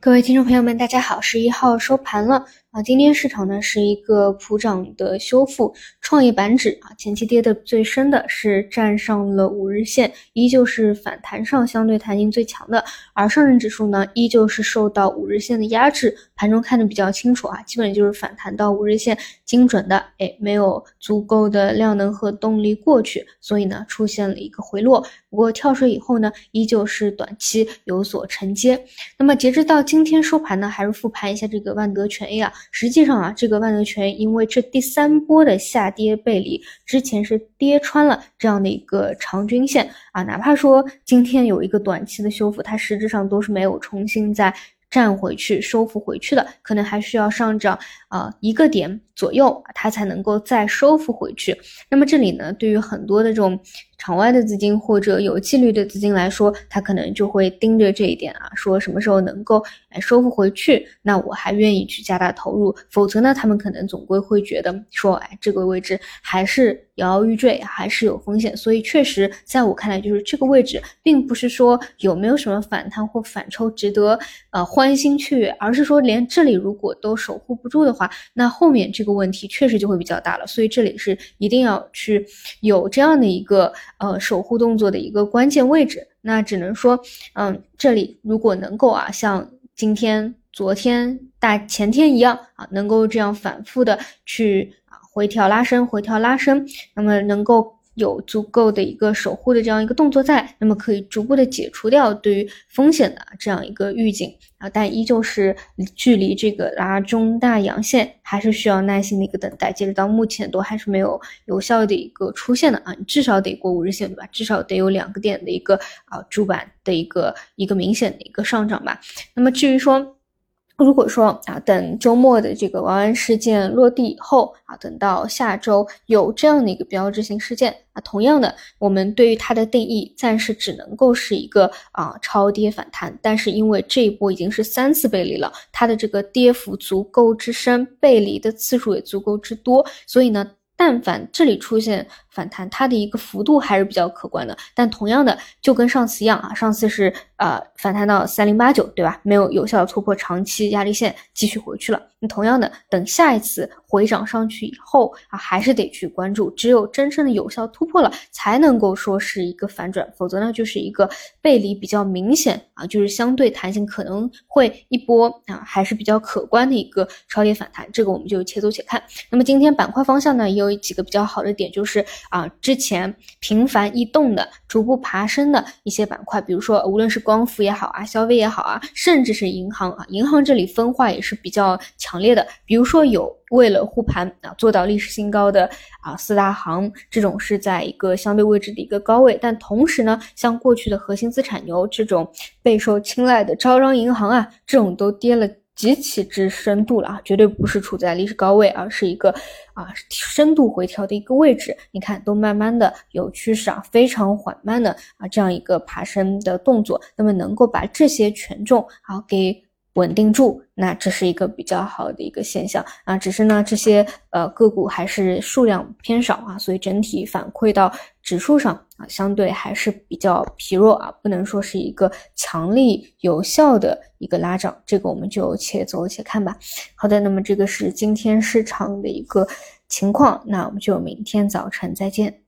各位听众朋友们，大家好，十一号收盘了。啊，今天市场呢是一个普涨的修复，创业板指啊前期跌的最深的是站上了五日线，依旧是反弹上相对弹性最强的，而上证指数呢依旧是受到五日线的压制，盘中看的比较清楚啊，基本就是反弹到五日线精准的，哎，没有足够的量能和动力过去，所以呢出现了一个回落，不过跳水以后呢依旧是短期有所承接，那么截止到。今天收盘呢，还是复盘一下这个万德全 A 啊。实际上啊，这个万德全因为这第三波的下跌背离，之前是跌穿了这样的一个长均线啊。哪怕说今天有一个短期的修复，它实质上都是没有重新再站回去、收复回去的，可能还需要上涨啊一个点左右，它才能够再收复回去。那么这里呢，对于很多的这种。场外的资金或者有纪律的资金来说，他可能就会盯着这一点啊，说什么时候能够哎收复回去，那我还愿意去加大投入。否则呢，他们可能总归会觉得说，哎，这个位置还是摇摇欲坠，还是有风险。所以确实，在我看来，就是这个位置并不是说有没有什么反弹或反抽值得呃欢欣雀跃，而是说连这里如果都守护不住的话，那后面这个问题确实就会比较大了。所以这里是一定要去有这样的一个。呃，守护动作的一个关键位置，那只能说，嗯，这里如果能够啊，像今天、昨天、大前天一样啊，能够这样反复的去啊回调拉伸、回调拉伸，那么能够。有足够的一个守护的这样一个动作在，那么可以逐步的解除掉对于风险的这样一个预警啊，但依旧是距离这个拉中大阳线还是需要耐心的一个等待。截止到目前都还是没有有效的一个出现的啊，你至少得过五日线对吧？至少得有两个点的一个啊主板的一个一个明显的一个上涨吧。那么至于说。如果说啊，等周末的这个王安事件落地以后啊，等到下周有这样的一个标志性事件啊，同样的，我们对于它的定义暂时只能够是一个啊超跌反弹。但是因为这一波已经是三次背离了，它的这个跌幅足够之深，背离的次数也足够之多，所以呢。但凡这里出现反弹，它的一个幅度还是比较可观的。但同样的，就跟上次一样啊，上次是呃反弹到三零八九，对吧？没有有效突破长期压力线，继续回去了。那同样的，等下一次回涨上去以后啊，还是得去关注。只有真正的有效突破了，才能够说是一个反转，否则呢，就是一个背离比较明显啊，就是相对弹性可能会一波啊，还是比较可观的一个超跌反弹。这个我们就且走且看。那么今天板块方向呢，也有。几个比较好的点就是啊，之前频繁异动的、逐步爬升的一些板块，比如说无论是光伏也好啊，消费也好啊，甚至是银行啊，银行这里分化也是比较强烈的。比如说有为了护盘啊做到历史新高的啊四大行，这种是在一个相对位置的一个高位，但同时呢，像过去的核心资产牛这种备受青睐的招商银行啊，这种都跌了。极其之深度了啊，绝对不是处在历史高位，而是一个啊深度回调的一个位置。你看，都慢慢的有趋势啊，非常缓慢的啊这样一个爬升的动作。那么能够把这些权重啊给稳定住，那这是一个比较好的一个现象啊。只是呢，这些呃个股还是数量偏少啊，所以整体反馈到指数上。啊，相对还是比较疲弱啊，不能说是一个强力有效的一个拉涨，这个我们就且走且看吧。好的，那么这个是今天市场的一个情况，那我们就明天早晨再见。